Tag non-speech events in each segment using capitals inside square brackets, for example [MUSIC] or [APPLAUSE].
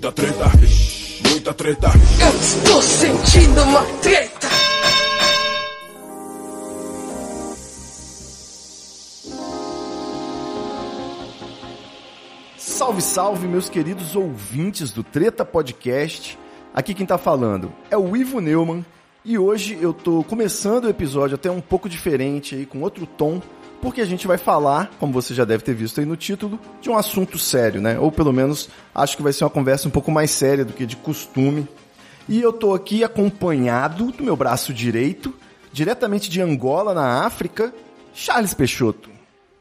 Muita treta, muita treta. Eu estou sentindo uma treta. Salve, salve, meus queridos ouvintes do Treta Podcast. Aqui quem tá falando é o Ivo Neumann e hoje eu tô começando o episódio até um pouco diferente aí, com outro tom, porque a gente vai falar, como você já deve ter visto aí no título, de um assunto sério, né? Ou pelo menos acho que vai ser uma conversa um pouco mais séria do que de costume. E eu tô aqui acompanhado do meu braço direito, diretamente de Angola, na África, Charles Peixoto.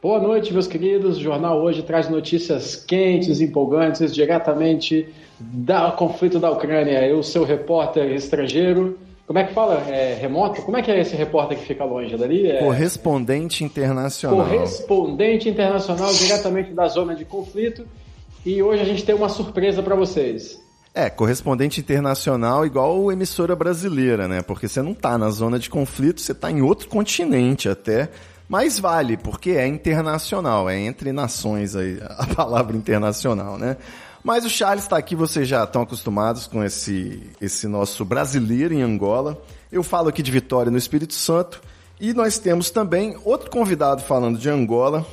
Boa noite, meus queridos. O jornal hoje traz notícias quentes, empolgantes, diretamente do conflito da Ucrânia. Eu, seu repórter estrangeiro, como é que fala? É remoto? Como é que é esse repórter que fica longe dali? É... Correspondente internacional. Correspondente internacional diretamente da zona de conflito. E hoje a gente tem uma surpresa para vocês. É, correspondente internacional igual emissora brasileira, né? Porque você não tá na zona de conflito, você tá em outro continente até. Mas vale, porque é internacional, é entre nações aí, a palavra internacional, né? Mas o Charles está aqui, vocês já estão acostumados com esse, esse nosso brasileiro em Angola. Eu falo aqui de Vitória no Espírito Santo. E nós temos também outro convidado falando de Angola,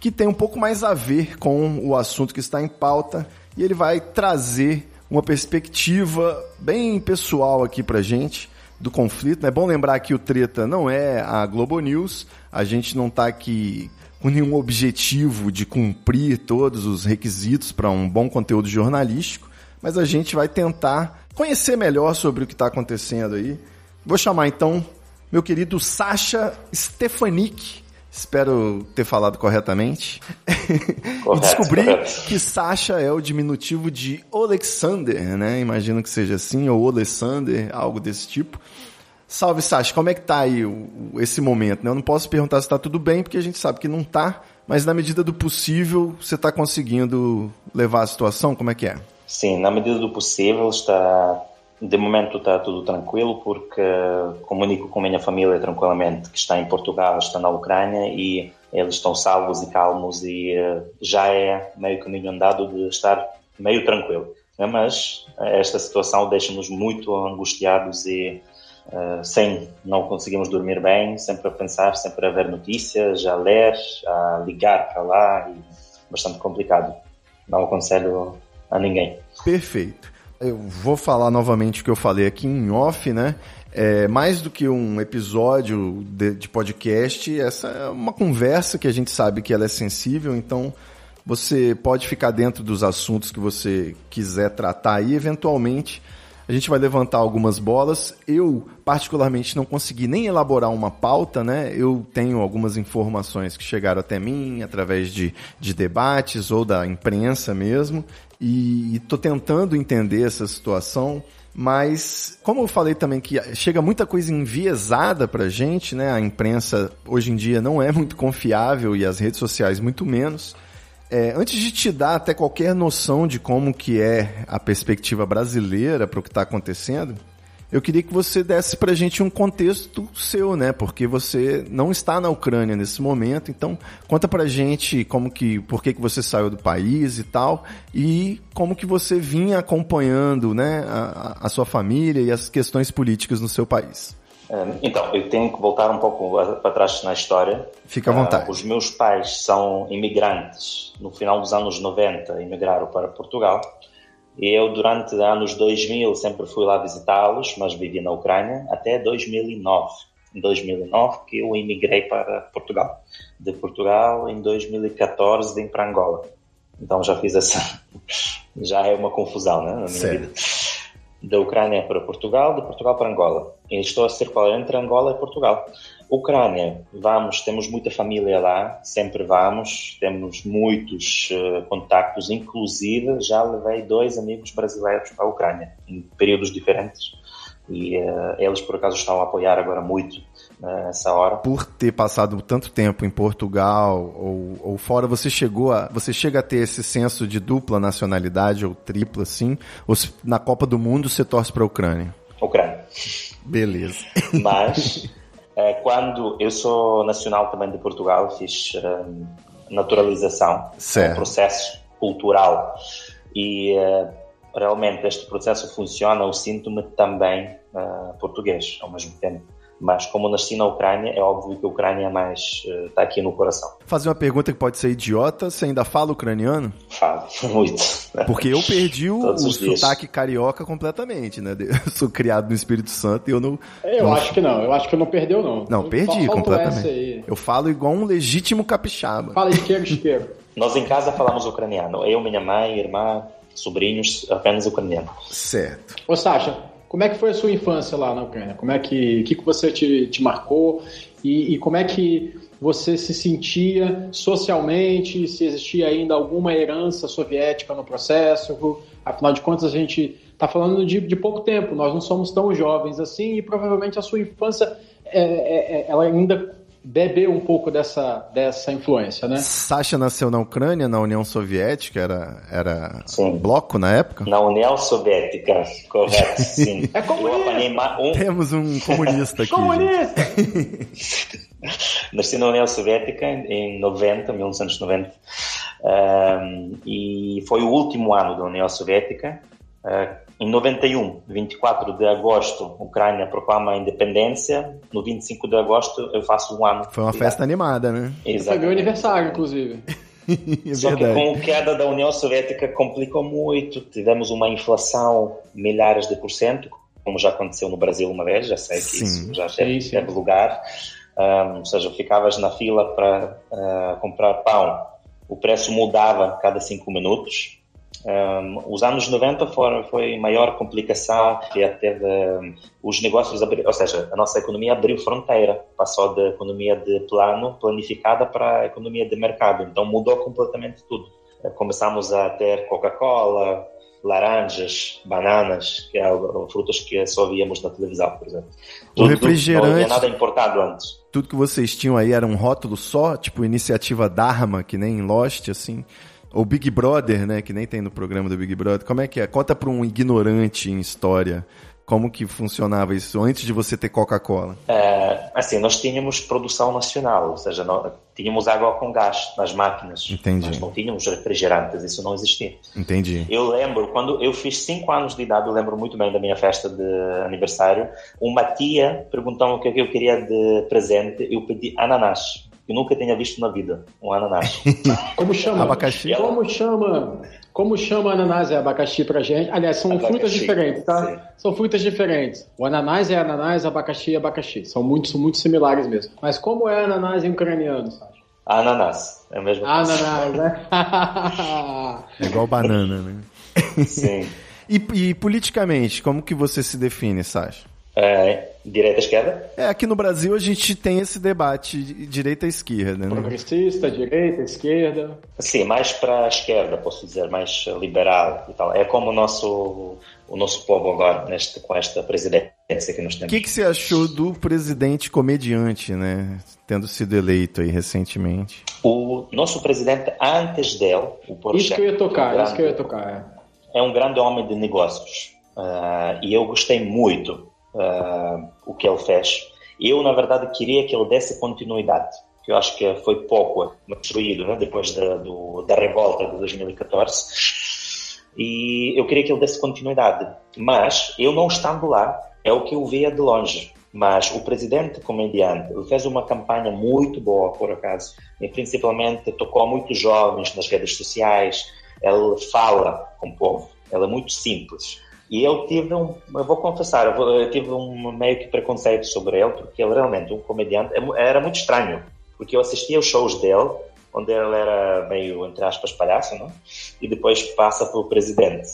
que tem um pouco mais a ver com o assunto que está em pauta. E ele vai trazer uma perspectiva bem pessoal aqui pra gente do conflito. É bom lembrar que o Treta não é a Globo News, a gente não está aqui com nenhum objetivo de cumprir todos os requisitos para um bom conteúdo jornalístico, mas a gente vai tentar conhecer melhor sobre o que está acontecendo aí. Vou chamar então meu querido Sasha Stefanik. Espero ter falado corretamente. [LAUGHS] Correto, e descobri correto. que Sasha é o diminutivo de Alexander, né? Imagino que seja assim, ou Alexander, algo desse tipo. Salve, Sasha, como é que tá aí o- esse momento? né? Eu não posso perguntar se tá tudo bem, porque a gente sabe que não tá, mas na medida do possível, você tá conseguindo levar a situação? Como é que é? Sim, na medida do possível está. De momento está tudo tranquilo porque comunico com a minha família tranquilamente que está em Portugal, está na Ucrânia e eles estão salvos e calmos e eh, já é meio caminho andado de estar meio tranquilo. né? Mas esta situação deixa-nos muito angustiados e eh, sem não conseguimos dormir bem, sempre a pensar, sempre a ver notícias, a ler, a ligar para lá e bastante complicado. Não aconselho a ninguém. Perfeito. Eu vou falar novamente o que eu falei aqui em off, né? É, mais do que um episódio de, de podcast, essa é uma conversa que a gente sabe que ela é sensível, então você pode ficar dentro dos assuntos que você quiser tratar e eventualmente a gente vai levantar algumas bolas. Eu, particularmente, não consegui nem elaborar uma pauta, né? Eu tenho algumas informações que chegaram até mim através de, de debates ou da imprensa mesmo. E estou tentando entender essa situação. Mas, como eu falei também que chega muita coisa enviesada pra gente, né? A imprensa hoje em dia não é muito confiável e as redes sociais muito menos. É, antes de te dar até qualquer noção de como que é a perspectiva brasileira para o que está acontecendo, eu queria que você desse para a gente um contexto seu, né? Porque você não está na Ucrânia nesse momento, então conta para a gente como que, por que que você saiu do país e tal, e como que você vinha acompanhando, né, a, a sua família e as questões políticas no seu país. Então, eu tenho que voltar um pouco para trás na história. Fica à vontade. Os meus pais são imigrantes. No final dos anos 90, imigraram para Portugal. E eu, durante os anos 2000, sempre fui lá visitá-los, mas vivi na Ucrânia até 2009. Em 2009 que eu imigrei para Portugal. De Portugal, em 2014, vim para Angola. Então já fiz essa... [LAUGHS] já é uma confusão, né? Na minha vida da Ucrânia para Portugal, de Portugal para Angola. Estou a circular entre Angola e Portugal. Ucrânia, vamos, temos muita família lá, sempre vamos, temos muitos eh, contactos, inclusive já levei dois amigos brasileiros para a Ucrânia, em períodos diferentes. E eh, eles, por acaso, estão a apoiar agora muito nessa hora. por ter passado tanto tempo em Portugal ou, ou fora, você chegou a, você chega a ter esse senso de dupla nacionalidade ou tripla, assim? Ou se- na Copa do Mundo você torce para a Ucrânia? Ucrânia. Beleza. Mas [LAUGHS] eh, quando eu sou nacional também de Portugal, fiz eh, naturalização, Certo. um processo cultural e eh, realmente este processo funciona, eu sinto-me também português ao mesmo tempo. Mas como nasci na Ucrânia, é óbvio que a Ucrânia mais está uh, aqui no coração. Fazer uma pergunta que pode ser idiota, você ainda fala ucraniano? Falo, [LAUGHS] muito. Porque eu perdi o, o sotaque carioca completamente, né? Eu [LAUGHS] sou criado no Espírito Santo e eu não... Eu não... acho que não, eu acho que não perdeu não. Não, eu perdi completamente. Eu falo igual um legítimo capixaba. Fala isqueiro, isqueiro. [LAUGHS] Nós em casa falamos ucraniano. Eu, minha mãe, irmã, sobrinhos, apenas ucraniano. Certo. Ô Sasha, como é que foi a sua infância lá na Ucrânia? Como é que, que, que você te, te marcou? E, e como é que você se sentia socialmente? Se existia ainda alguma herança soviética no processo? Afinal de contas, a gente está falando de, de, pouco tempo, nós não somos tão jovens assim e provavelmente a sua infância é, é, é ela ainda beber um pouco dessa, dessa influência, né? Sasha nasceu na Ucrânia, na União Soviética, era, era sim. bloco na época? Na União Soviética, correto, [LAUGHS] sim. é comunista! Um... Temos um comunista aqui. comunista! [LAUGHS] Nasci na União Soviética em 90, 1990, um, e foi o último ano da União Soviética. Uh, em 91, 24 de agosto, a Ucrânia proclama a independência. No 25 de agosto, eu faço um ano. Foi uma festa animada, né? Exatamente. Foi meu aniversário, inclusive. [LAUGHS] é Só que com a queda da União Soviética complicou muito. Tivemos uma inflação milhares de por cento, como já aconteceu no Brasil uma vez, já sei que sim. isso já teve, sim, sim. teve lugar. Um, ou seja, ficavas na fila para uh, comprar pão, o preço mudava a cada cinco minutos um, os anos 90 foram, foi maior complicação, que teve um, os negócios, abri, ou seja, a nossa economia abriu fronteira, passou da economia de plano, planificada, para a economia de mercado, então mudou completamente tudo. Começamos a ter Coca-Cola, laranjas, bananas, que eram frutas que só víamos na televisão, por exemplo. Tudo, o refrigerante. Não havia nada importado antes. Tudo que vocês tinham aí era um rótulo só, tipo iniciativa Dharma, que nem em Lost, assim. O Big Brother, né? Que nem tem no programa do Big Brother. Como é que é? Conta para um ignorante em história como que funcionava isso antes de você ter Coca-Cola? É, assim, nós tínhamos produção nacional, ou seja, nós, tínhamos água com gás nas máquinas. Entendi. Mas não tínhamos refrigerantes, isso não existia. Entendi. Eu lembro, quando eu fiz 5 anos de idade, eu lembro muito bem da minha festa de aniversário, uma tia perguntou-me o que eu queria de presente, eu pedi ananás que nunca tenha visto na vida, um ananás. [LAUGHS] Como chama? Abacaxi. Como chama? Como chama ananás e abacaxi pra gente? Aliás, são abacaxi, frutas diferentes, tá? Sim. São frutas diferentes. O ananás é ananás, abacaxi é abacaxi. São muito, são muito similares mesmo. Mas como é ananás em ucraniano, Sasha? Ananás. É mesmo. Ananás, né? [LAUGHS] é igual banana, né? Sim. [LAUGHS] e, e politicamente, como que você se define, Sasha? É, direita esquerda? É, aqui no Brasil a gente tem esse debate de direita e esquerda, né? Progressista, direita, esquerda. Sim, mais para a esquerda, posso dizer, mais liberal e tal. É como o nosso, o nosso povo agora, neste, com esta presidência que nós temos. O que, que você achou do presidente comediante, né? Tendo sido eleito aí recentemente. O nosso presidente, antes dele, o Poroshenko... Isso que eu ia tocar, é um grande, isso que eu ia tocar. É, é um grande homem de negócios. Uh, e eu gostei muito uh, o que ele fez. Eu, na verdade, queria que ele desse continuidade, que eu acho que foi pouco destruído né, depois da, do, da revolta de 2014. E eu queria que ele desse continuidade. Mas, eu não estando lá, é o que eu via de longe. Mas o presidente comediante, fez uma campanha muito boa, por acaso, e principalmente tocou muitos jovens nas redes sociais, ele fala com o povo, ele é muito simples. E eu tive um, eu vou confessar, eu, tive um meio que preconceito sobre ele, porque ele realmente, um comediante, é era muito estranho, porque eu assistia os shows dele, onde ele era meio, entre aspas, palhaço, não? e depois passa pelo presidente.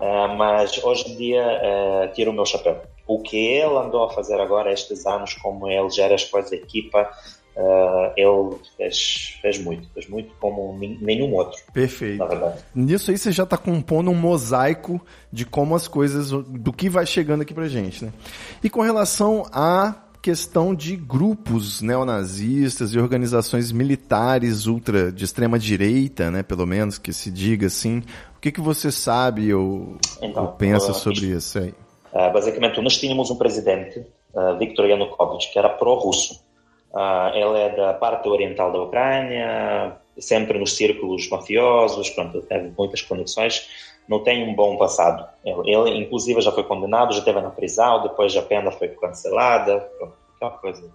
Uh, mas hoje em dia uh, tiro o meu chapéu. O que ele andou a fazer agora, estes anos, como ele gera as coisas da equipa, Uh, ele fez, fez muito, fez muito como nenhum outro. Perfeito. Na verdade. Nisso aí você já está compondo um mosaico de como as coisas, do que vai chegando aqui pra gente, né? E com relação à questão de grupos neonazistas e organizações militares ultra de extrema direita, né, pelo menos que se diga assim, o que que você sabe ou, então, ou pensa uh, sobre isso aí? Uh, basicamente, nós tínhamos um presidente, uh, Viktor Yanukovych, que era pró-russo Uh, ele é da parte oriental da Ucrânia, sempre nos círculos mafiosos, pronto, teve muitas conexões. não tem um bom passado. Ele, inclusive, já foi condenado, já esteve na prisão, depois a pena foi cancelada, aquela coisa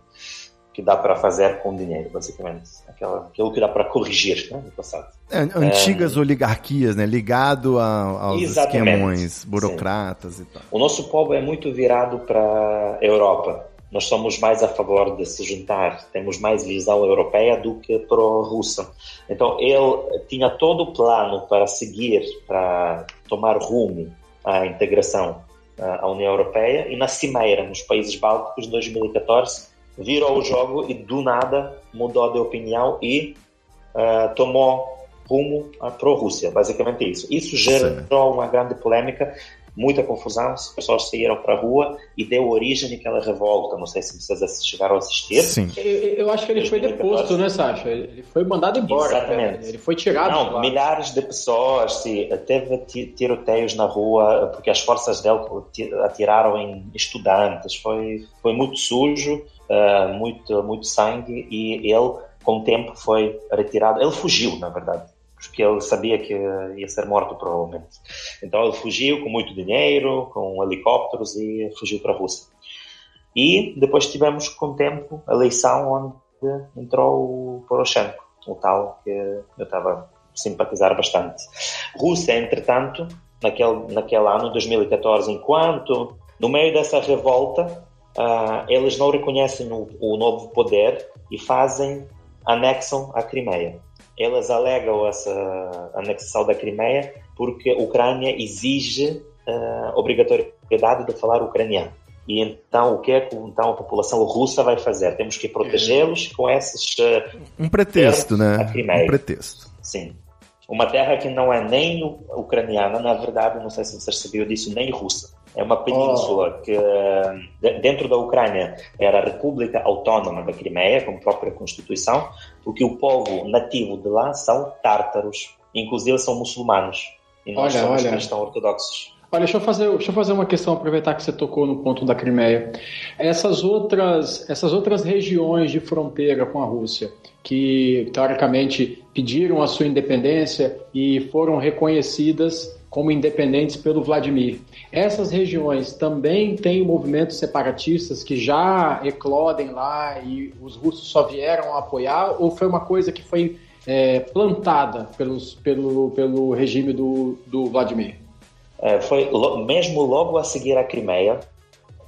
que dá para fazer com dinheiro, basicamente. Aquela, aquilo que dá para corrigir né, no passado. É, antigas é, oligarquias, né? Ligado a, aos esquemões burocratas sim. e tal. O nosso povo é muito virado para a Europa. Nós somos mais a favor de se juntar, temos mais visão europeia do que pró-russa. Então ele tinha todo o plano para seguir, para tomar rumo à integração à União Europeia e na cimeira nos países bálticos de 2014 virou o jogo e do nada mudou de opinião e uh, tomou rumo para a Rússia, basicamente isso. Isso gerou Sim. uma grande polêmica, muita confusão, as pessoas saíram para a rua e deu origem àquela revolta. Não sei se vocês chegaram a assistir. Sim. Eu, eu acho que ele foi deposto, né, Sasha? Ele foi mandado embora. Exatamente. Ele foi tirado. Não, milhares de pessoas, se, teve tiroteios na rua porque as forças dele atiraram em estudantes. Foi, foi muito sujo uh, muito, muito sangue e ele, com o tempo, foi retirado. Ele fugiu, na verdade, porque ele sabia que ia ser morto, provavelmente. Então ele fugiu com muito dinheiro, com helicópteros e fugiu para a Rússia. E depois tivemos, com o tempo, a eleição onde entrou o Poroshenko, o tal que eu estava a simpatizar bastante. Rússia, entretanto, naquele, naquele ano, 2014, enquanto no meio dessa revolta uh, eles não reconhecem o, o, novo poder e fazem, anexam a Crimeia. Eles alegam essa anexação da Crimeia porque a Ucrânia exige uh, obrigatoriedade de falar ucraniano. E então, o que é que então, a população russa vai fazer? Temos que protegê-los com esses. Uh, um pretexto, né? Um pretexto. Sim. Uma terra que não é nem ucraniana, na verdade, não sei se vocês sabiam disso, nem russa. É uma península oh. que, dentro da Ucrânia, era a República Autónoma da Crimeia, com própria Constituição, porque o povo nativo de lá são tártaros, inclusive são muçulmanos. E nós olha, somos olha. cristãos ortodoxos. Olha, deixa eu, fazer, deixa eu fazer uma questão, aproveitar que você tocou no ponto da Crimeia. Essas outras, essas outras regiões de fronteira com a Rússia, que teoricamente pediram a sua independência e foram reconhecidas como independentes pelo Vladimir. Essas regiões também têm movimentos separatistas que já eclodem lá e os russos só vieram apoiar, ou foi uma coisa que foi é, plantada pelos, pelo, pelo regime do, do Vladimir? É, foi mesmo logo a seguir a Crimeia,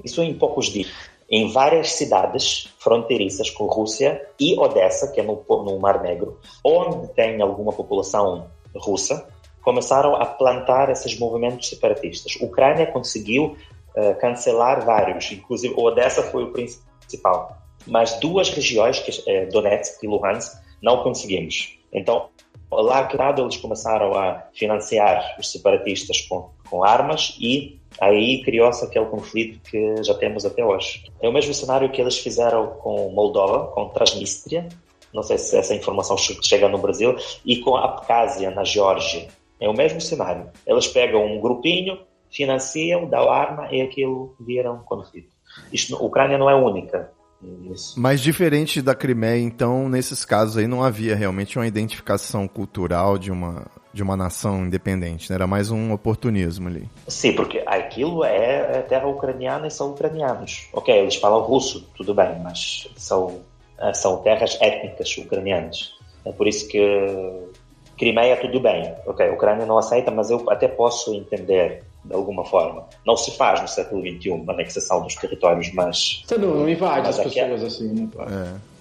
isso em poucos dias, em várias cidades fronteiriças com Rússia e Odessa, que é no, no Mar Negro, onde tem alguma população russa, começaram a plantar esses movimentos separatistas. A Ucrânia conseguiu uh, cancelar vários, inclusive Odessa foi o principal, mas duas regiões, que é Donetsk e Luhansk, não conseguimos. Então, lá eles começaram a financiar os separatistas com, com armas e aí criou-se aquele conflito que já temos até hoje. É o mesmo cenário que eles fizeram com Moldova, com Transnistria, não sei se essa informação chega no Brasil, e com Abkhazia, na Geórgia. É o mesmo cenário. Eles pegam um grupinho, financiam, dão arma e aquilo vira um conflito. Isto, a Ucrânia não é única. Nisso. Mas diferente da Crimeia, então, nesses casos aí não havia realmente uma identificação cultural de uma, de uma nação independente, né? era mais um oportunismo ali. Sim, porque aquilo é, é terra ucraniana e são ucranianos. Ok, eles falam russo, tudo bem, mas são, são terras étnicas ucranianas. É por isso que Crimeia, tudo bem. Ok, a Ucrânia não aceita, mas eu até posso entender de alguma forma. Não se faz no século XXI a anexação dos territórios, mas. Você não, não invade as pessoas é... assim, né?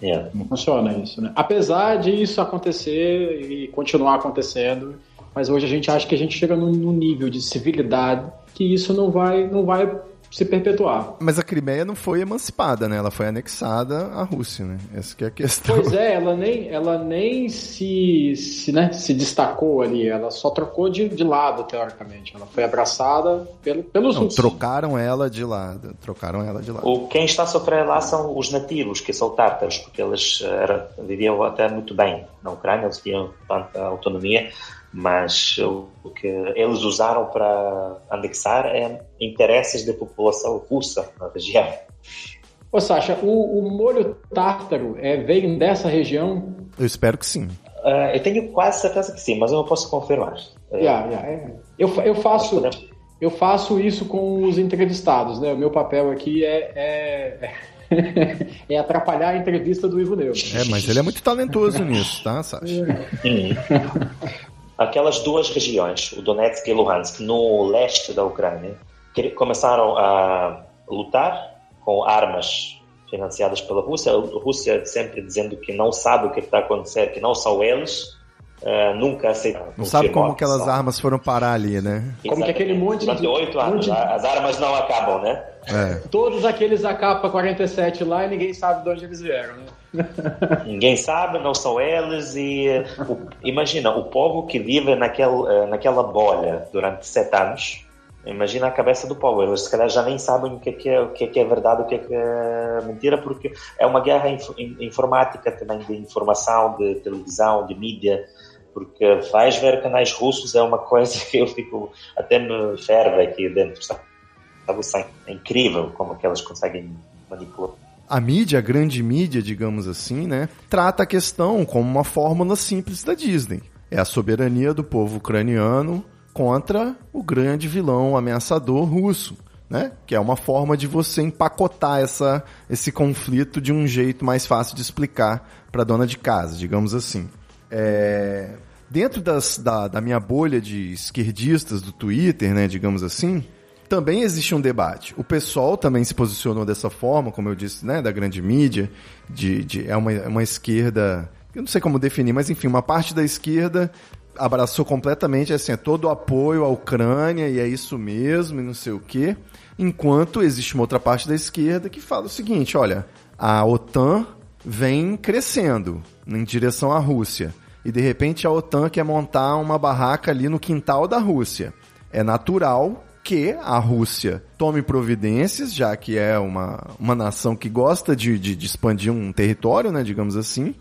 É. Yeah. Não funciona isso, né? Apesar de isso acontecer e continuar acontecendo, mas hoje a gente acha que a gente chega num, num nível de civilidade que isso não vai, não vai se perpetuar. Mas a Crimeia não foi emancipada, né? Ela foi anexada à Rússia, né? Essa que é a questão. Pois é, ela nem, ela nem se, se, né, se destacou ali, ela só trocou de, de lado, teoricamente. Ela foi abraçada pelo, pelos não, russos. Trocaram ela de lado, trocaram ela de lado. O, quem está a sofrer lá são os nativos, que são tártaros, porque eles eh, era, viviam até muito bem na Ucrânia, eles tinham tanta autonomia, mas o que eles usaram para anexar é interesses da população russa na região. Ô Sasha, o, o molho tártaro é, veio dessa região? Eu espero que sim. Uh, eu tenho quase certeza que sim, mas eu não posso confirmar. Yeah, yeah, é. eu, eu faço eu faço isso com os entrevistados, né? O meu papel aqui é, é, [LAUGHS] é atrapalhar a entrevista do Ivo Neuro. É, mas ele é muito talentoso nisso, tá, Sasha? [LAUGHS] Aquelas duas regiões, o Donetsk e Luhansk, no leste da Ucrânia, começaram a lutar com armas financiadas pela Rússia. A Rússia sempre dizendo que não sabe o que está a acontecer, que não são eles. Uh, nunca aceitaram. Não sabe como aquelas armas foram parar ali, né? Como que aquele monte Durante oito anos, de... as armas não acabam, né? É. Todos aqueles AK-47 lá e ninguém sabe de onde eles vieram, né? Ninguém sabe, não são eles e o, imagina, o povo que vive naquele, eh, naquela bolha durante sete anos Imagina a cabeça do povo, eles se calhar já nem sabem o que é, que é, o que é, que é verdade, o que é, que é mentira, porque é uma guerra inf informática também, de informação, de televisão, de mídia, porque vais ver canais russos é uma coisa [LAUGHS] que eu fico, até me ferve aqui dentro, sabe? É incrível como que elas conseguem manipular. A mídia, a grande mídia, digamos assim, né, trata a questão como uma fórmula simples da Disney. É a soberania do povo ucraniano contra o grande vilão ameaçador russo. Né? Que é uma forma de você empacotar essa, esse conflito de um jeito mais fácil de explicar para dona de casa, digamos assim. É... Dentro das, da, da minha bolha de esquerdistas do Twitter, né, digamos assim, também existe um debate. O pessoal também se posicionou dessa forma, como eu disse, né, da grande mídia, de, de é uma, uma esquerda, eu não sei como definir, mas enfim, uma parte da esquerda abraçou completamente assim, é todo o apoio à Ucrânia e é isso mesmo e não sei o quê. Enquanto existe uma outra parte da esquerda que fala o seguinte, olha, a OTAN vem crescendo em direção à Rússia e de repente a OTAN quer montar uma barraca ali no quintal da Rússia. É natural que a Rússia tome providências, já que é uma, uma nação que gosta de, de, de expandir um território, né, digamos assim,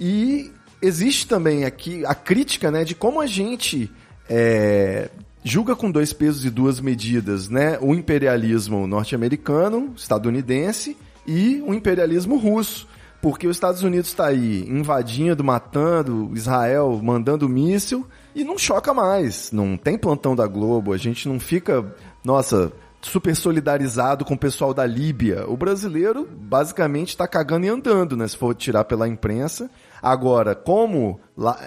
e existe também aqui a crítica, né, de como a gente é, julga com dois pesos e duas medidas, né, o imperialismo norte-americano, estadunidense e o imperialismo russo. Porque os Estados Unidos está aí invadindo, matando, Israel mandando míssil e não choca mais. Não tem plantão da Globo, a gente não fica, nossa, super solidarizado com o pessoal da Líbia. O brasileiro basicamente está cagando e andando, né? Se for tirar pela imprensa. Agora, como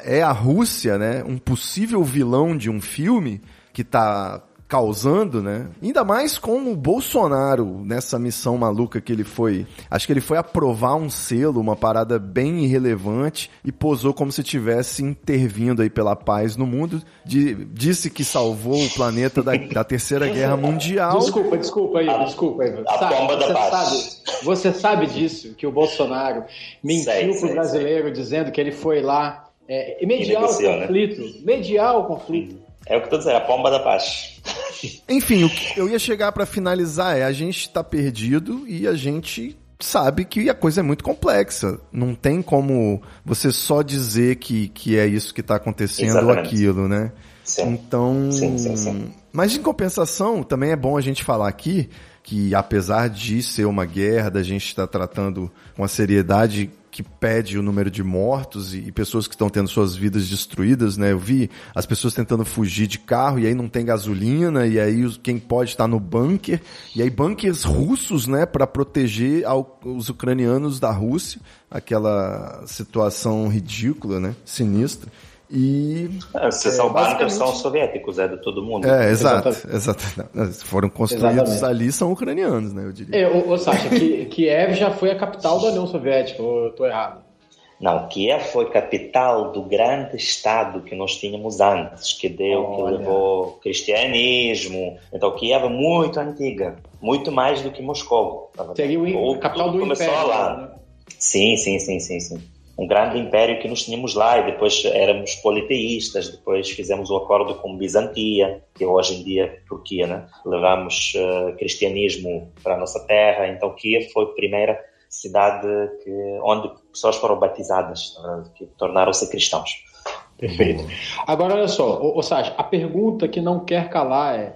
é a Rússia, né, um possível vilão de um filme que está causando, né? Ainda mais com o Bolsonaro nessa missão maluca que ele foi. Acho que ele foi aprovar um selo, uma parada bem irrelevante e posou como se tivesse intervindo aí pela paz no mundo. De, disse que salvou o planeta da, da Terceira Guerra Mundial. Desculpa, desculpa aí, desculpa aí. A sabe, bomba da paz. Sabe, você sabe disso, que o Bolsonaro mentiu sei, pro sei, brasileiro sei. dizendo que ele foi lá é, mediar o né? conflito. Né? Mediar o conflito. É o que eu tô dizendo, a pomba da paz. Enfim, o que eu ia chegar para finalizar é a gente tá perdido e a gente sabe que a coisa é muito complexa. Não tem como você só dizer que, que é isso que está acontecendo ou aquilo, né? Sim. Então. Sim, sim, sim. Mas em compensação, também é bom a gente falar aqui que apesar de ser uma guerra, da gente estar tá tratando com a seriedade que pede o número de mortos e, e, pessoas que estão tendo suas vidas destruídas, né? Eu vi as pessoas tentando fugir de carro e aí não tem gasolina e aí os, quem pode estar no bunker e aí bunkers russos, né, para proteger ao, os ucranianos da Rússia, aquela situação ridícula, né, sinistra. E. É, se são é, basicamente... são soviéticos, é de todo mundo. É, exato. exato. Não, foram construídos Exatamente. ali, são ucranianos, né? Eu diria. É, ô, ô Sasha, que, Kiev já foi a capital da União Soviética, ou eu tô errado? Não, Kiev foi capital do grande Estado que nós tínhamos antes, que deu, Olha. que levou cristianismo. Então Kiev é muito antiga, muito mais do que Moscou. Seria o, capital do Império. Lá. Né? Sim, sim, sim, sim, sim um grande império que nós tínhamos lá e depois éramos politeístas, depois fizemos o acordo com Bizantia, que hoje em dia é Turquia, né? Levamos uh, cristianismo para a nossa terra, então Kiev foi a primeira cidade que, onde pessoas foram batizadas, que tornaram-se cristãos. Perfeito. Agora, olha só, Sasha, a pergunta que não quer calar é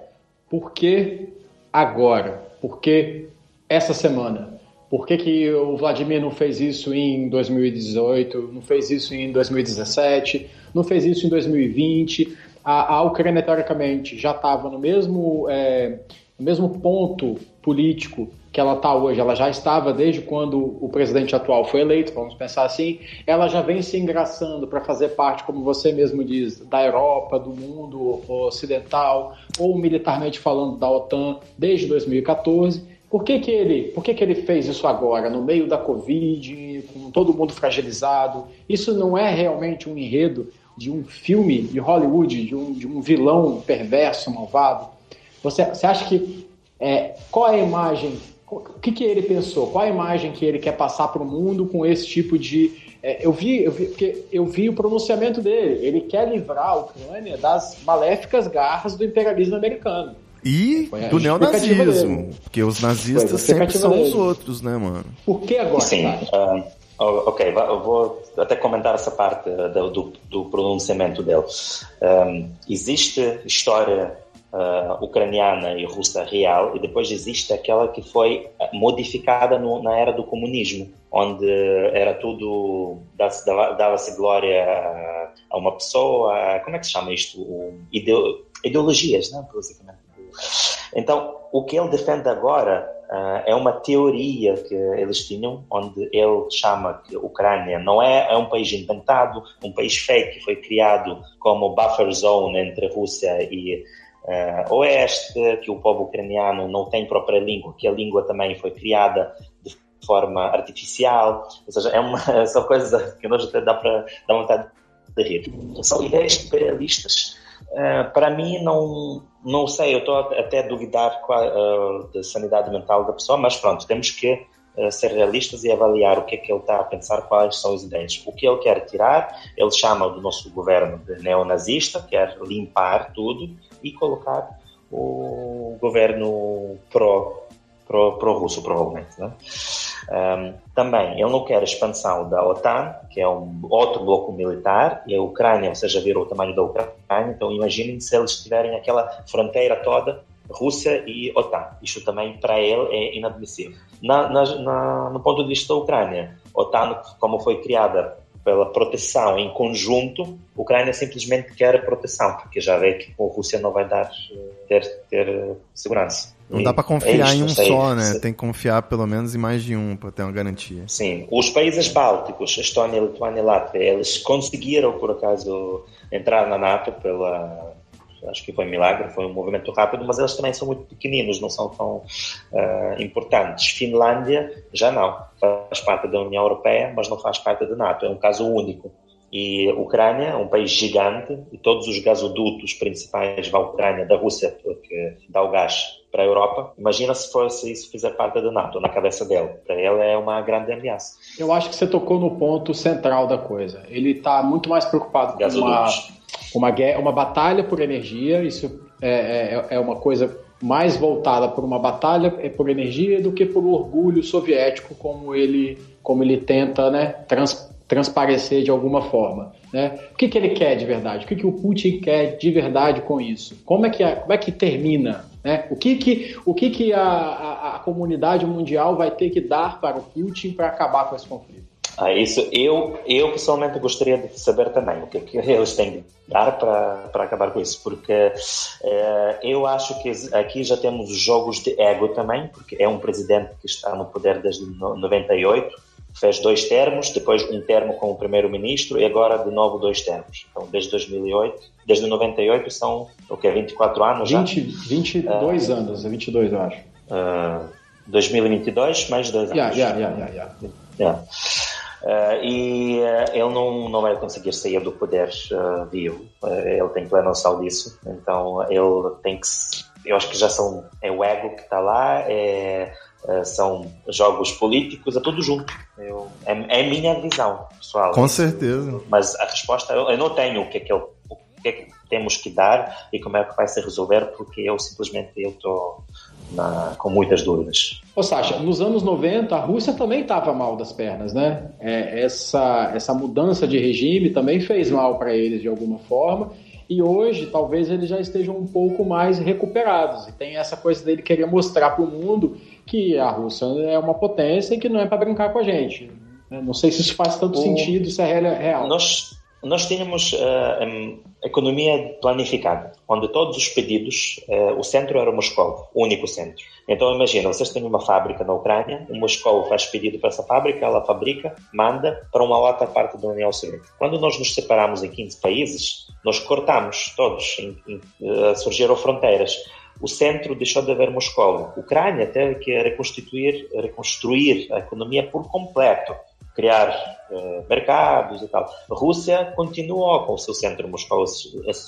por que agora? Por que essa semana? Por que, que o Vladimir não fez isso em 2018, não fez isso em 2017, não fez isso em 2020? a, a Ucrânia, teoricamente, já estava no mesmo, é, no mesmo ponto político que ela está hoje, ela já estava desde quando o presidente atual foi eleito, vamos pensar assim, ela já vem se engraçando para fazer parte, como você mesmo diz, da Europa, do mundo ocidental, ou militarmente falando da OTAN, desde 2014. Por que, que, ele, por que, que ele fez isso agora, no meio da Covid, com todo mundo fragilizado? Isso não é realmente um enredo de um filme de Hollywood, de um, de um vilão perverso, malvado? Você, você acha que. É, qual é a imagem o que, que ele pensou? Qual a imagem que ele quer passar para o mundo com esse tipo de. É, eu, vi, eu, vi, porque eu vi o pronunciamento dele. Ele quer livrar a Ucrânia das maléficas garras do imperialismo americano. E do neonazismo. Porque os nazistas sempre são dele. os outros, né, mano? Por que agora? Sim. Uh, ok, eu vou até comentar essa parte do, do, do pronunciamento dele. Um, existe história uh, ucraniana e russa real, e depois existe aquela que foi modificada no, na era do comunismo, onde era tudo, dava-se glória a uma pessoa, como é que se chama isto? Ideo, ideologias, não? Basicamente. Então, o que ele defende agora uh, é uma teoria que eles tinham, onde ele chama que a Ucrânia não é, é um país inventado, um país fake foi criado como buffer zone entre a Rússia e uh, oeste, que o povo ucraniano não tem própria língua, que a língua também foi criada de forma artificial, ou seja, é uma, [LAUGHS] são coisas que nós até dá para dar vontade de rir. São ideias imperialistas. Uh, para mim, não, não sei, eu estou até a duvidar uh, da sanidade mental da pessoa, mas pronto, temos que uh, ser realistas e avaliar o que é que ele está a pensar, quais são as ideias. O que ele quer tirar, ele chama do nosso governo de neonazista, quer limpar tudo, e colocar o governo pró, pró, pró-russo, provavelmente. Né? Um, também, ele não quer a expansão da OTAN, que é um outro bloco militar, e a Ucrânia, ou seja, virou o tamanho da Ucrânia, então imaginem se eles tiverem aquela fronteira toda Rússia e OTAN. Isto também, para ele, é inadmissível. Na, na, na, no ponto de vista da Ucrânia, a OTAN, como foi criada pela proteção em conjunto, a Ucrânia simplesmente quer proteção, porque já vê que a Rússia não vai dar ter, ter segurança. Não dá para confiar é em um só, né? Tem que confiar pelo menos em mais de um para ter uma garantia. Sim. Os países bálticos, Estónia, Lituânia e Látvia, eles conseguiram, por acaso, entrar na NATO pela acho que foi um milagre, foi um movimento rápido, mas eles também são muito pequeninos, não são tão uh, importantes. Finlândia já não, faz parte da União Europeia, mas não faz parte da NATO, é um caso único. E a Ucrânia é um país gigante e todos os gasodutos principais vão à Ucrânia da Rússia, porque dá o gás para a Europa. Imagina se fosse isso fizer parte da NATO, na cabeça dele. Para ele é uma grande ameaça. Eu acho que você tocou no ponto central da coisa. Ele está muito mais preocupado com uma uma, guerra, uma batalha por energia, isso é, é, é uma coisa mais voltada por uma batalha é por energia do que por orgulho soviético, como ele, como ele tenta né, trans, transparecer de alguma forma. Né? O que, que ele quer de verdade? O que, que o Putin quer de verdade com isso? Como é que, como é que termina? Né? O que, que, o que, que a, a, a comunidade mundial vai ter que dar para o Putin para acabar com esse conflito? Ah, isso eu, eu pessoalmente gostaria de saber também o que, é que eles têm de dar para, para acabar com isso, porque eh, eu acho que aqui já temos jogos de ego também, porque é um presidente que está no poder desde 98, fez dois termos, depois um termo com o primeiro-ministro e agora de novo dois termos. Então, desde 2008, desde 98 são o que 24 anos 20, já? 22 uh, anos, 22 eu acho. Uh, 2022 mais dois anos. Yeah, yeah, yeah, yeah, yeah. Uh, e uh, ele não, não vai conseguir sair do poder uh, vivo. ele tem plena noção disso. Então ele tem que. Eu acho que já são. É o ego que está lá, é, são jogos políticos, é tudo junto. Eu, é, é a minha visão, pessoal. Com certeza. Mas a resposta, eu, eu não tenho o que é que, eu, o que, é que temos que dar e como é que vai se resolver, porque eu simplesmente eu estou na, com muitas dúvidas. Ô Sasha, nos anos 90 a Rússia também estava mal das pernas, né? É, essa, essa mudança de regime também fez mal para eles de alguma forma. E hoje talvez eles já estejam um pouco mais recuperados. E tem essa coisa dele querer mostrar para o mundo que a Rússia é uma potência e que não é para brincar com a gente. Né? Não sei se isso faz tanto o... sentido, se é real. Nós, nós tínhamos uh, economia planificada, onde todos os pedidos, uh, o centro era Moscou, o único centro. Então imagina, vocês têm uma fábrica na Ucrânia, o Moscou faz pedido para essa fábrica, ela fabrica, manda para uma outra parte da União Soviética. Quando nós nos separamos em 15 países, nós cortamos todos, em, em, uh, surgiram fronteiras. O centro deixou de haver Moscou. A Ucrânia teve que reconstituir, reconstruir a economia por completo criar uh, mercados e tal. A Rússia continuou com o seu centro em Moscou.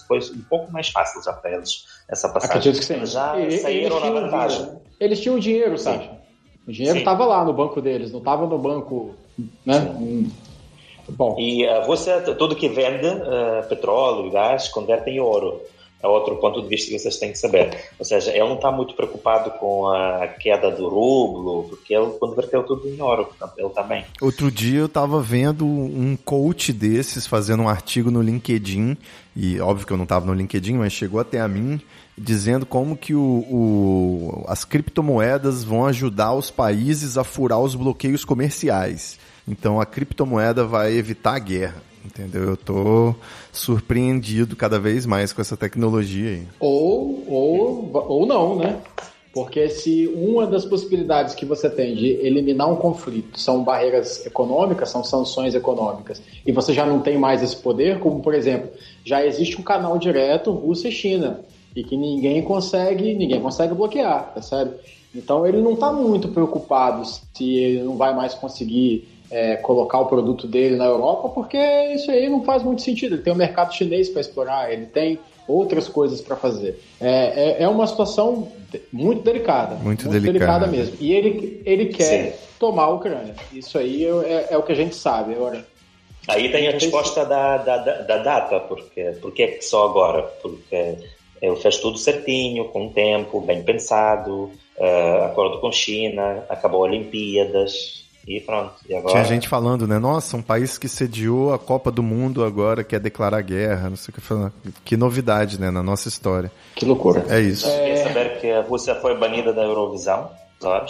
Foi um pouco mais fácil já para eles essa passagem. Acredito que sim. Já e, saíram na vantagem. Eles tinham dinheiro, sabe? O dinheiro estava lá no banco deles, não estava no banco, né? Bom. E a Rússia, tudo que vende, uh, petróleo, gás, converte em ouro é outro ponto de vista que vocês têm que saber. Ou seja, ele não está muito preocupado com a queda do rublo, porque ele converteu tudo em ouro, ele também. Outro dia eu estava vendo um coach desses fazendo um artigo no LinkedIn, e óbvio que eu não estava no LinkedIn, mas chegou até a mim, dizendo como que o, o, as criptomoedas vão ajudar os países a furar os bloqueios comerciais. Então a criptomoeda vai evitar a guerra. Entendeu? Eu tô surpreendido cada vez mais com essa tecnologia aí. Ou, ou, ou não, né? Porque se uma das possibilidades que você tem de eliminar um conflito são barreiras econômicas, são sanções econômicas, e você já não tem mais esse poder, como por exemplo, já existe um canal direto Rússia e China, e que ninguém consegue, ninguém consegue bloquear, percebe? Então ele não está muito preocupado se ele não vai mais conseguir é, colocar o produto dele na Europa, porque isso aí não faz muito sentido. Ele tem o um mercado chinês para explorar, ele tem outras coisas para fazer. É, é, é, uma situação muito delicada. Muito, muito delicada. delicada. mesmo. E ele, ele quer Sim. tomar a Ucrânia. Isso aí é, é, o que a gente sabe. Agora, aí tem a resposta da, da, da data, porque, porque é só agora? Porque ele fez tudo certinho, com tempo, bem pensado, uh, acordo com China, acabou Olimpíadas, e pronto. E agora... Tinha gente falando, né? Nossa, um país que sediou a Copa do Mundo agora quer declarar guerra, não sei o que falando. Que novidade, né? Na nossa história. Que loucura. É isso. É... Quer saber que a Rússia foi banida da Eurovisão?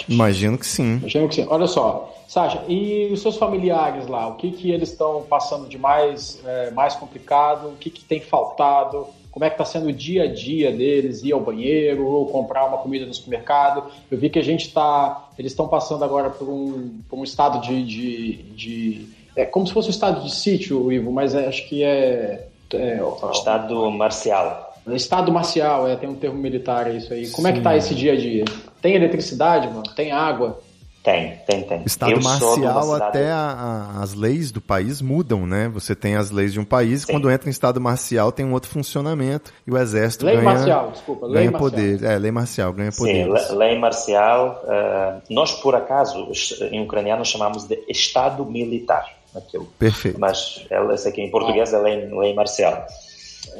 Imagino que sim. Imagino que sim. Olha só, Sasha, e os seus familiares lá? O que, que eles estão passando de mais, é, mais complicado? O que, que tem faltado? Como é que está sendo o dia a dia deles, ir ao banheiro ou comprar uma comida no supermercado. Eu vi que a gente está, eles estão passando agora por um, por um estado de, de, de, é como se fosse um estado de sítio, Ivo, mas é, acho que é, é estado marcial. Estado marcial, é, tem um termo militar é isso aí. Como Sim. é que tá esse dia a dia? Tem eletricidade, mano? Tem água? Tem, tem, tem. Estado eu marcial, até a, a, as leis do país mudam, né? Você tem as leis de um país, Sim. quando entra em estado marcial tem um outro funcionamento e o exército lei ganha, marcial, desculpa, lei ganha marcial. poder. É, lei marcial, ganha poder. Sim, lei marcial. Uh, nós, por acaso, em ucraniano chamamos de Estado militar. Aquilo. Perfeito. Mas ela, essa aqui em português é lei, lei marcial.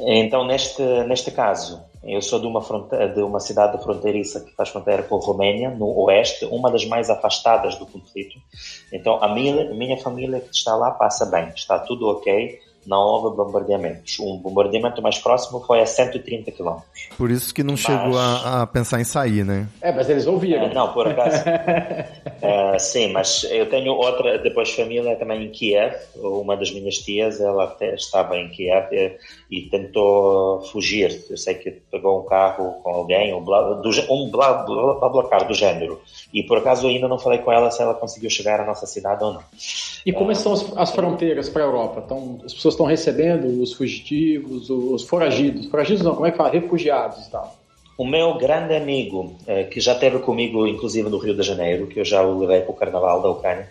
Então, neste, neste caso, eu sou de uma, de uma cidade fronteiriça que faz fronteira com a Roménia, no oeste, uma das mais afastadas do conflito. Então, a minha, a minha família que está lá passa bem, está tudo ok não houve bombardeamentos. Um bombardeamento mais próximo foi a 130 km. Por isso que não mas... chegou a, a, pensar em sair, né? É, mas eles ouviram. É, não, por acaso. [LAUGHS] é, sim, mas eu tenho outra, depois família também em Kiev. Uma das minhas tias, ela até estava em Kiev e, e tentou fugir. Eu sei que pegou um carro com alguém, um, blá, do, um blá, blá, blá, do género. E por acaso ainda não falei com ela se ela conseguiu chegar à nossa cidade ou não. E como é, estão as, as fronteiras para a Europa? Estão, as pessoas estão recebendo os fugitivos, os foragidos. Foragidos não, como é que fala? Refugiados e tal. O meu grande amigo, eh, que já esteve comigo, inclusive no Rio de Janeiro, que eu já o levei para o Carnaval da Ucrânia,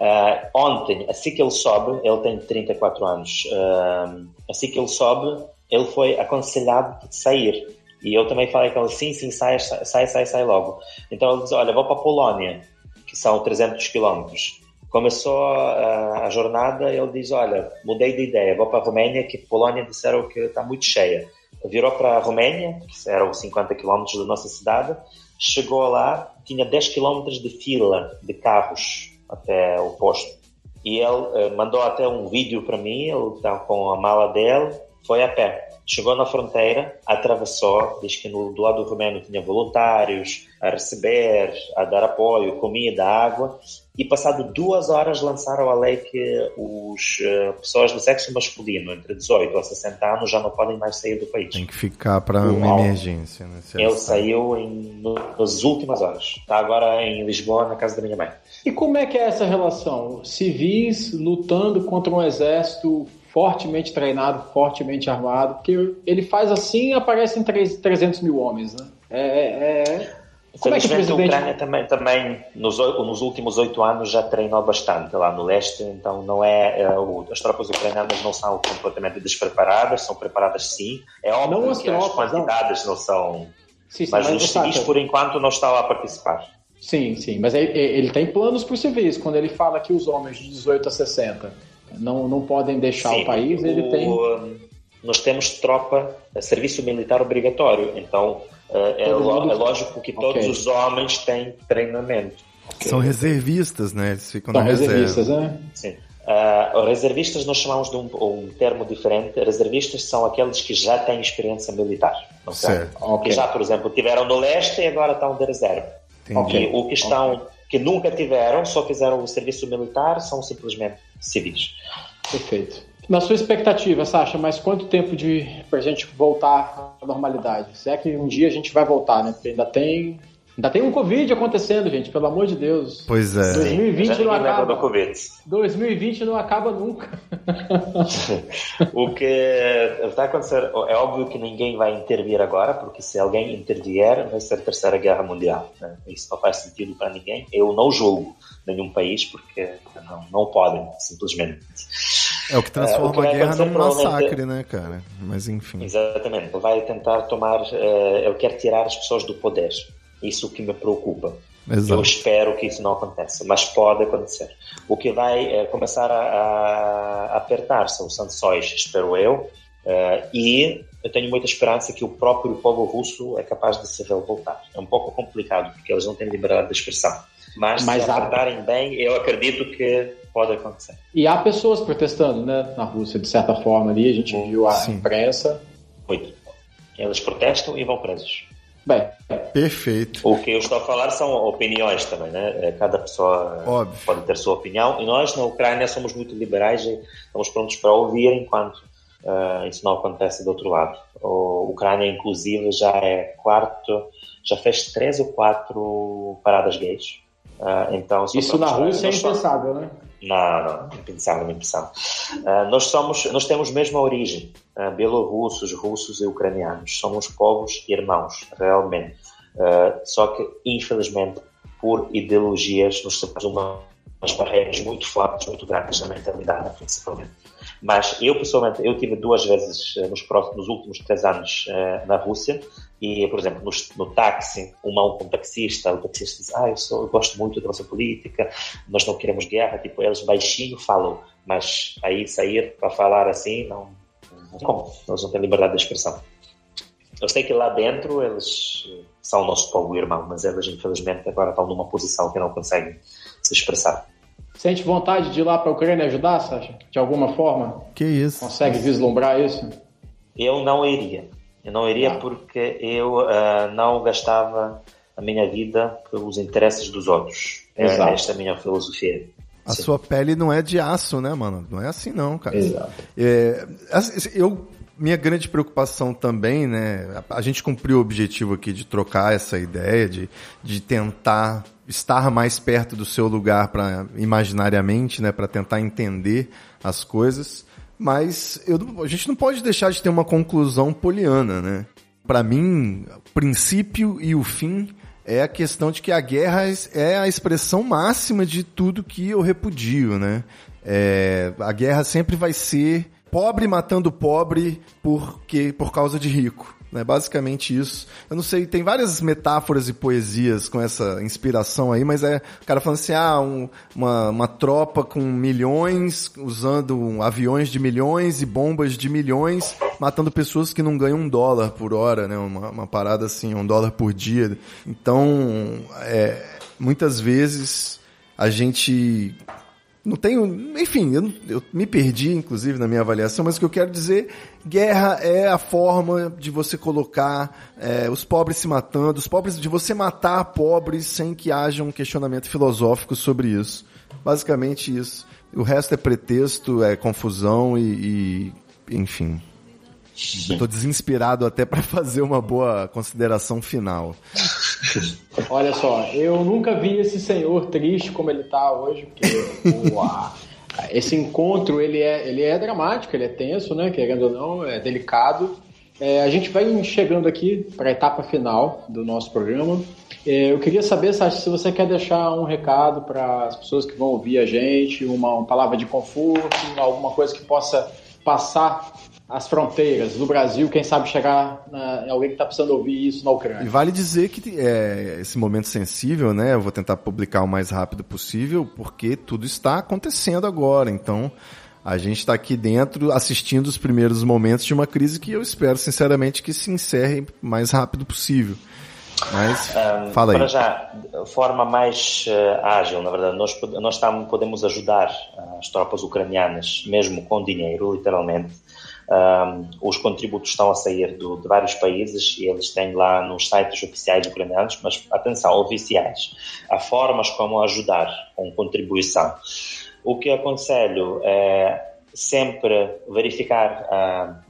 uh, ontem, assim que ele sobe, ele tem 34 anos, uh, assim que ele sobe, ele foi aconselhado de sair. E eu também falei com ele, sim, sim, sai, sai, sai, sai logo. Então ele diz, olha, vou para a Polónia, que são 300 quilómetros. Começou a, a, jornada, ele diz, olha, mudei de ideia, vou para a Roménia, que Polónia disseram que está muito cheia. Virou para a Roménia, que eram 50 quilómetros da nossa cidade, chegou lá, tinha 10 quilómetros de fila de carros até o posto. E ele uh, mandou até um vídeo para mim, ele está com a mala dele, foi a pé. Chegou na fronteira, atravessou, diz que no, do lado romeno tinha voluntários a receber, a dar apoio, comida, água, e passado duas horas lançaram a lei que os uh, pessoas do sexo masculino entre 18 a 60 anos já não podem mais sair do país. Tem que ficar para uma emergência. Né, Ele saiu em, no, nas últimas horas. Está agora em Lisboa, na casa da minha mãe. E como é que é essa relação? Civis lutando contra um exército fortemente treinado, fortemente armado, porque ele faz assim e aparecem 300 mil homens, né? É, é, é... Como é que o presidente... Ucrânia também, também nos, nos últimos oito anos já treinou bastante lá no leste, então não é, é o, as tropas ucranianas não são completamente despreparadas, são preparadas sim. É óbvio não as que tropas, as quantidades não, não são, sim, sim, mas, mas os civis por enquanto não estão a participar. Sim, sim, mas ele, ele tem planos para os civis. Quando ele fala que os homens de 18 a 60 não, não podem deixar Sim, o país, ele o, tem. Nós temos tropa, eh, serviço militar obrigatório, então eh, é, mundo... é lógico que todos okay. os homens têm treinamento. Okay. São reservistas, né? Eles ficam São na reservistas, né? Sim. Uh, reservistas nós chamamos de um, um, termo diferente. Reservistas são aqueles que já têm experiência militar. Certo. Okay. Que já, por exemplo, tiveram no leste e agora estão de reserva. Entendi. E o que estão, que nunca tiveram, só fizeram o serviço militar, são simplesmente civis. Perfeito. Na sua expectativa, Sasha, mas quanto tempo de para a gente voltar à normalidade? Se é que um dia a gente vai voltar, né? Porque ainda tem Ainda tem um Covid acontecendo, gente, pelo amor de Deus. Pois é. 2020 não acaba. Do COVID. 2020 não acaba nunca. [LAUGHS] o que está acontecendo, é óbvio que ninguém vai intervir agora, porque se alguém intervier, vai ser a Terceira Guerra Mundial. Né? Isso não faz sentido para ninguém. Eu não julgo nenhum país, porque não, não podem, simplesmente. É o que transforma é, o que a guerra num massacre, né, cara? Mas enfim. Exatamente. Ele vai tentar tomar. Ele quer tirar as pessoas do poder. Isso que me preocupa. Exato. Eu espero que isso não aconteça, mas pode acontecer. O que vai é, começar a, a apertar são sanções, espero eu, uh, e eu tenho muita esperança que o próprio povo russo é capaz de se revoltar. É um pouco complicado, porque eles não têm liberdade de expressão. Mas, mas se apertarem há... bem, eu acredito que pode acontecer. E há pessoas protestando, né, na Rússia, de certa forma ali, a gente viu a Sim. imprensa. Muito. Eles protestam e vão presos. Bem, perfeito. O que eu estou a falar são opiniões também, né? É, cada pessoa Óbvio. pode ter sua opinião e nós na Ucrânia somos muito liberais e estamos prontos para ouvir enquanto uh, isso não acontece do outro lado. A Ucrânia, inclusive, já é quarto, já fez três ou quatro paradas gays. Uh, então, isso na Rússia é impensável, né? Não, não, impensável, impensável. Uh, nós somos, nós temos a mesma origem, uh, belorussos, russos e ucranianos. Somos povos irmãos, realmente. Uh, só que, infelizmente, por ideologias, nós temos uma, umas barreiras muito fortes, muito grandes na mentalidade, principalmente. Mas eu, pessoalmente, eu tive duas vezes nos, próximos, nos últimos três anos na Rússia e, por exemplo, no, no táxi, um mão com um taxista, o taxista diz, ah, eu, sou, eu gosto muito da nossa política, nós não queremos guerra, tipo, eles baixinho falam, mas aí sair para falar assim, não, não como, eles não têm liberdade de expressão. Eu sei que lá dentro eles são o nosso povo irmão, mas eles infelizmente agora estão numa posição que não conseguem se expressar. Sente vontade de ir lá para a Ucrânia ajudar, Sasha? De alguma forma? Que isso? Consegue vislumbrar isso? Eu não iria. Eu não iria porque eu uh, não gastava a minha vida pelos interesses dos outros. É, Exato. Esta é a minha filosofia. A Sim. sua pele não é de aço, né, mano? Não é assim não, cara. Exato. É, assim, eu minha grande preocupação também, né? A gente cumpriu o objetivo aqui de trocar essa ideia, de, de tentar estar mais perto do seu lugar para imaginariamente, né? Para tentar entender as coisas. Mas eu, a gente não pode deixar de ter uma conclusão poliana, né? Para mim, o princípio e o fim é a questão de que a guerra é a expressão máxima de tudo que eu repudio, né? É, a guerra sempre vai ser pobre matando pobre porque por causa de rico. É basicamente isso. Eu não sei, tem várias metáforas e poesias com essa inspiração aí, mas é o cara falando assim: ah, um, uma, uma tropa com milhões, usando aviões de milhões e bombas de milhões, matando pessoas que não ganham um dólar por hora, né? Uma, uma parada assim, um dólar por dia. Então, é, muitas vezes a gente não tenho. Enfim, eu, eu, me perdi, inclusive, na minha avaliação, mas o que eu quero dizer: guerra é a forma de você colocar é, os pobres se matando, os pobres, de você matar pobres sem que haja um questionamento filosófico sobre isso. Basicamente isso. O resto é pretexto, é confusão e, e enfim. Estou desinspirado até para [LAUGHS] fazer uma boa consideração final. [LAUGHS] Olha só, eu nunca vi esse senhor triste como ele está hoje, porque [LAUGHS] esse encontro ele é, ele é dramático, ele é tenso, né? Querendo ou não, é delicado. É, a gente vai chegando aqui para a etapa final do nosso programa. É, eu queria saber, Sasha, se você quer deixar um recado para as pessoas que vão ouvir a gente, uma, uma palavra de conforto, alguma coisa que possa passar as fronteiras do Brasil, quem sabe chegar na, em alguém que está precisando ouvir isso na Ucrânia. E vale dizer que é, esse momento sensível, né? Eu vou tentar publicar o mais rápido possível, porque tudo está acontecendo agora. Então, a gente está aqui dentro assistindo os primeiros momentos de uma crise que eu espero, sinceramente, que se encerre o mais rápido possível. Mas, um, fala aí. Para já, forma mais uh, ágil, na verdade, nós, nós estamos, podemos ajudar as tropas ucranianas, mesmo com dinheiro, literalmente, um, os contributos estão a sair do, de vários países e eles têm lá nos sites oficiais ucranianos, mas atenção, oficiais. Há formas como ajudar com contribuição. O que aconselho é sempre verificar a,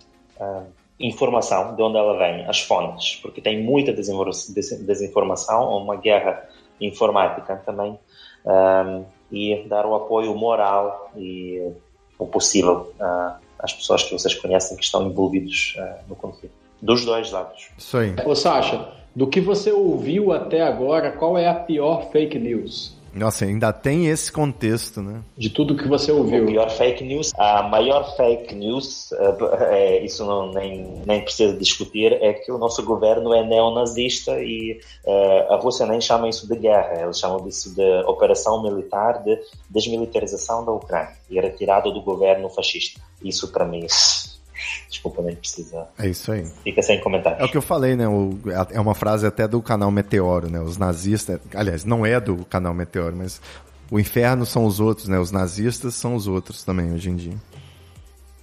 a informação de onde ela vem, as fontes, porque tem muita desinformação, uma guerra informática também, um, e dar o apoio moral e o possível uh, as pessoas que vocês conhecem que estão envolvidos uh, no conflito. Dos dois lados. Isso aí. Ô Sasha, do que você ouviu até agora, qual é a pior fake news? Nossa, ainda tem esse contexto, né? De tudo que você ouviu. O pior fake news, a maior fake news, é, isso não, nem, nem precisa discutir, é que o nosso governo é neonazista e uh, a Rússia nem chama isso de guerra, eles chamam isso de operação militar de desmilitarização da Ucrânia e retirada do governo fascista. Isso para mim Desculpa, nem precisa. É isso aí. Fica sem comentários. É o que eu falei, né? O, é uma frase até do canal Meteoro, né? Os nazistas. Aliás, não é do canal Meteoro, mas o inferno são os outros, né? Os nazistas são os outros também hoje em dia.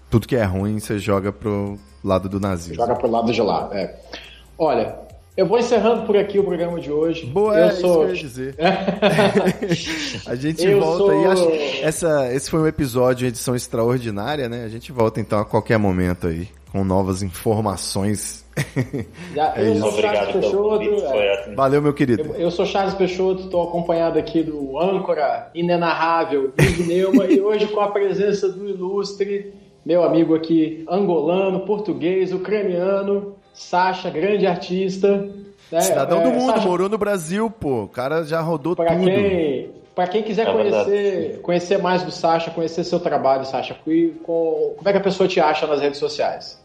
Tudo que é ruim você joga pro lado do nazismo. Joga pro lado de lá, é. Olha, eu vou encerrando por aqui o programa de hoje. Boa, eu é sou... isso que eu ia dizer. [LAUGHS] a gente eu volta sou... aí. Acho... Essa, esse foi um episódio, edição extraordinária, né? A gente volta então a qualquer momento aí, com novas informações. [LAUGHS] Já, é eu sou Obrigado Charles Peixoto. É. Valeu, meu querido. Eu, eu sou Charles Peixoto, estou acompanhado aqui do âncora inenarrável Big Neuma e hoje com a presença do ilustre, meu amigo aqui, angolano, português, ucraniano, Sasha, grande artista. Né? Cidadão é, do mundo, Sasha, morou no Brasil, pô. O cara já rodou pra tudo. Quem, pra quem quiser é conhecer, conhecer mais do Sasha, conhecer seu trabalho, Sasha, como é que a pessoa te acha nas redes sociais?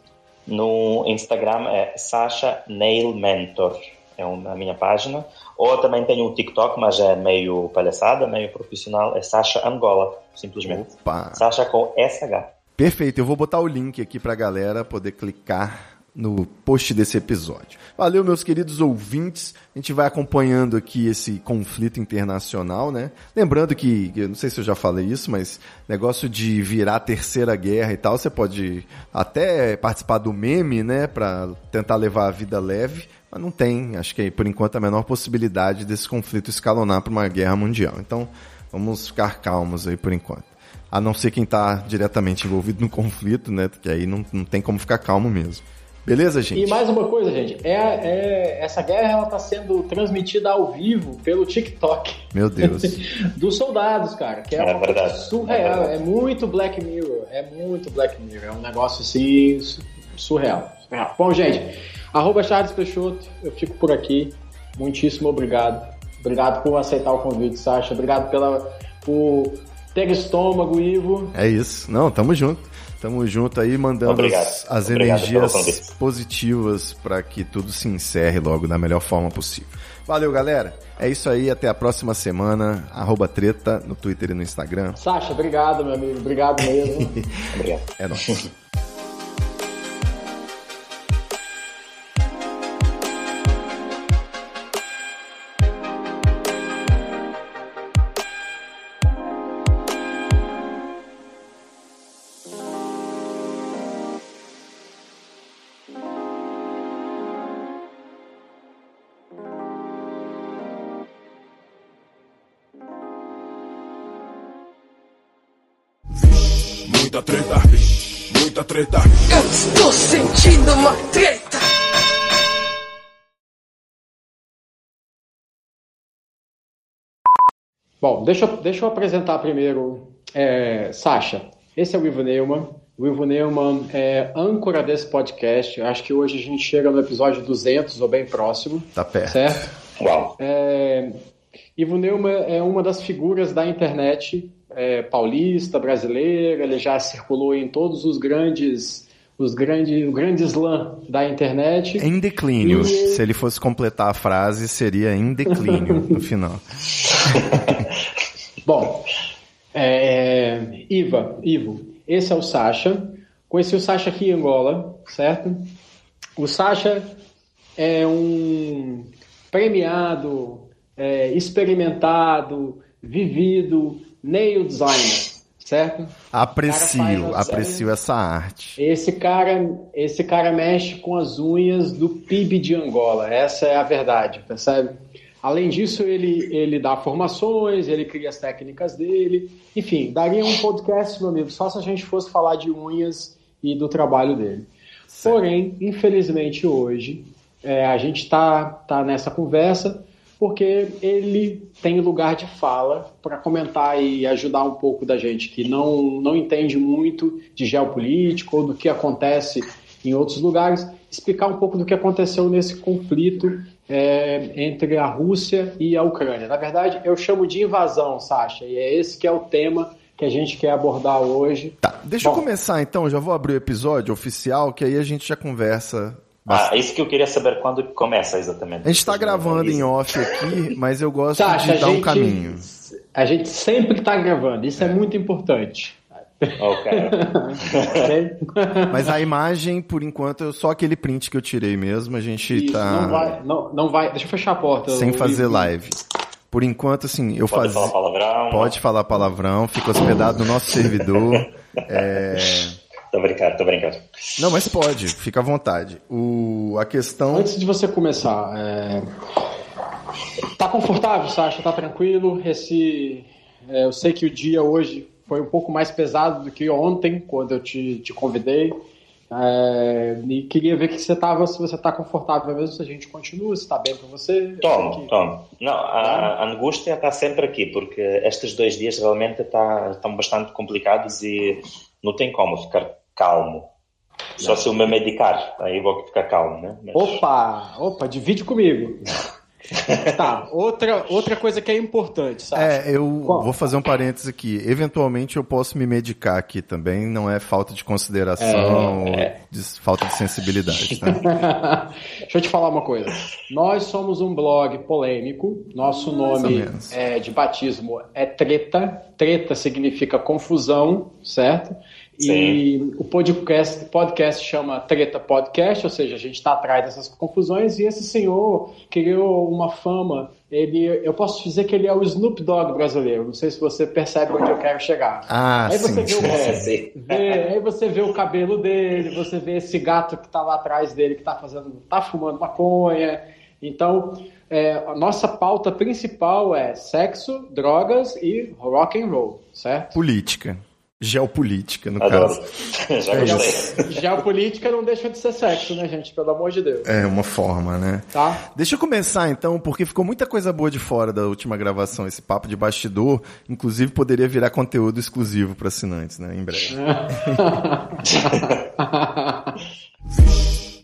No Instagram é Sasha Nail Mentor, é a minha página. Ou também tenho um TikTok, mas é meio palhaçada, meio profissional, é Sasha Angola, simplesmente. Opa. Sasha com SH. Perfeito, eu vou botar o link aqui pra galera poder clicar no post desse episódio. Valeu, meus queridos ouvintes. A gente vai acompanhando aqui esse conflito internacional, né? Lembrando que, eu não sei se eu já falei isso, mas negócio de virar terceira guerra e tal, você pode até participar do meme, né, para tentar levar a vida leve, mas não tem, acho que por enquanto a menor possibilidade desse conflito escalonar para uma guerra mundial. Então, vamos ficar calmos aí por enquanto. A não ser quem está diretamente envolvido no conflito, né? Que aí não, não tem como ficar calmo mesmo. Beleza, gente? E mais uma coisa, gente, é, é essa guerra ela tá sendo transmitida ao vivo pelo TikTok. Meu Deus. [LAUGHS] dos soldados, cara, que é, é verdade. surreal, é, é, muito Black Mirror, é muito Black Mirror, é um negócio assim surreal. surreal. Bom, gente, arroba Charles Peixoto, eu fico por aqui. Muitíssimo obrigado. Obrigado por aceitar o convite, Sasha. Obrigado pela, por ter estômago, Ivo. É isso. Não, tamo junto. Tamo junto aí, mandando Obrigado. as, as Obrigado energias positivas para que tudo se encerre logo da melhor forma possível. Valeu, galera. É isso aí, até a próxima semana. Arroba treta no Twitter e no Instagram. Sasha, obrigado, meu amigo. Obrigado mesmo. [LAUGHS] obrigado. É nóis. [LAUGHS] muita treta, muita treta. Eu estou sentindo uma treta. Bom, deixa, eu- deixa eu apresentar primeiro é, Sasha. Esse é o Ivo Neumann. O Ivo Neumann é âncora desse podcast. Acho que hoje a gente chega no episódio 200 ou bem próximo, Tá perto. certo? Uau! É, Ivo Neumann é uma das figuras da internet é, paulista, brasileira. Ele já circulou em todos os grandes, os grandes, o grande slam da internet. Em declínio. E- Se ele fosse completar a frase, seria em declínio [LAUGHS] no final. [LAUGHS] Bom, é, Iva, Ivo, esse é o Sasha. Conheci o Sasha aqui em Angola, certo? O Sasha é um premiado, é, experimentado, vivido nail designer, certo? Aprecio, aprecio essa arte. Esse cara, esse cara mexe com as unhas do PIB de Angola. Essa é a verdade, percebe? Além disso, ele, ele dá formações, ele cria as técnicas dele. Enfim, daria um podcast, meu amigo, só se a gente fosse falar de unhas e do trabalho dele. Porém, infelizmente hoje, é, a gente está tá nessa conversa porque ele tem lugar de fala para comentar e ajudar um pouco da gente que não, não entende muito de geopolítica ou do que acontece em outros lugares, explicar um pouco do que aconteceu nesse conflito é, entre a Rússia e a Ucrânia. Na verdade, eu chamo de invasão, Sasha, e é esse que é o tema que a gente quer abordar hoje. Tá, deixa eu Bom. começar então, já vou abrir o episódio oficial, que aí a gente já conversa. Ah, isso que eu queria saber quando começa exatamente. A gente tá Vocês gravando em off aqui, mas eu gosto Sasha, de dar um caminho. a gente sempre está gravando, isso é, muito importante. [LAUGHS] Mas a imagem, por enquanto, é só aquele print que eu tirei mesmo. A gente Isso, tá não, vai, não, não vai. Deixa eu fechar a porta. sem fazer live. Por enquanto, assim, eu Pode fazia. falar palavrão? Pode falar palavrão, fica hospedado no nosso servidor. [LAUGHS] É... Tô brincando, tô brincando. Não, mas pode, fica à vontade. O... A questão. Antes de você começar, é... tá confortável, Sasha? Tá tranquilo? Esse, é, eu sei que o dia hoje foi um pouco mais pesado do que ontem, quando eu te, te convidei. É, e queria ver que você tava, se você tá confortável mesmo, se a gente continua, se tá bem para você. Tomo, que- tomo. Não, a, a angústia está sempre aqui, porque estes dois dias realmente tá, estão bastante complicados e não tem como ficar calmo. Só se eu me medicar, aí vou ficar calmo, né? Mas- Opa, opa, divide comigo. [LAUGHS] tá, outra, outra coisa que é importante, Sasha. É, eu Qual? vou fazer um parênteses aqui. Eventualmente eu posso me medicar aqui também, não é falta de consideração, É, ou de- falta de sensibilidade, tá? [LAUGHS] Deixa eu te falar uma coisa. Nós somos um blog polêmico. Nosso nome é, de batismo é Treta. Treta significa confusão, certo? E o podcast, podcast chama Treta Podcast, ou seja, a gente está atrás dessas confusões. E esse senhor criou uma fama. Ele, eu posso dizer que ele é o Snoop Dogg brasileiro. Não sei se você percebe onde eu quero chegar. Ah, Aí você sim, vê o sim. é, Sim. vê- aí você vê o cabelo dele, você vê esse gato que tá lá atrás dele que tá fazendo, tá fumando maconha. Então, é, a nossa pauta principal é sexo, drogas e rock and roll, certo? Política. Geopolítica, no Adoro. caso. [LAUGHS] Já É. Geopolítica não deixa de ser sexo, né, gente? Pelo amor de Deus. É uma forma, né? Tá? Deixa eu começar então, porque ficou muita coisa boa de fora da última gravação, esse papo de bastidor. Inclusive poderia virar conteúdo exclusivo para assinantes, né? Em breve. [LAUGHS] [LAUGHS]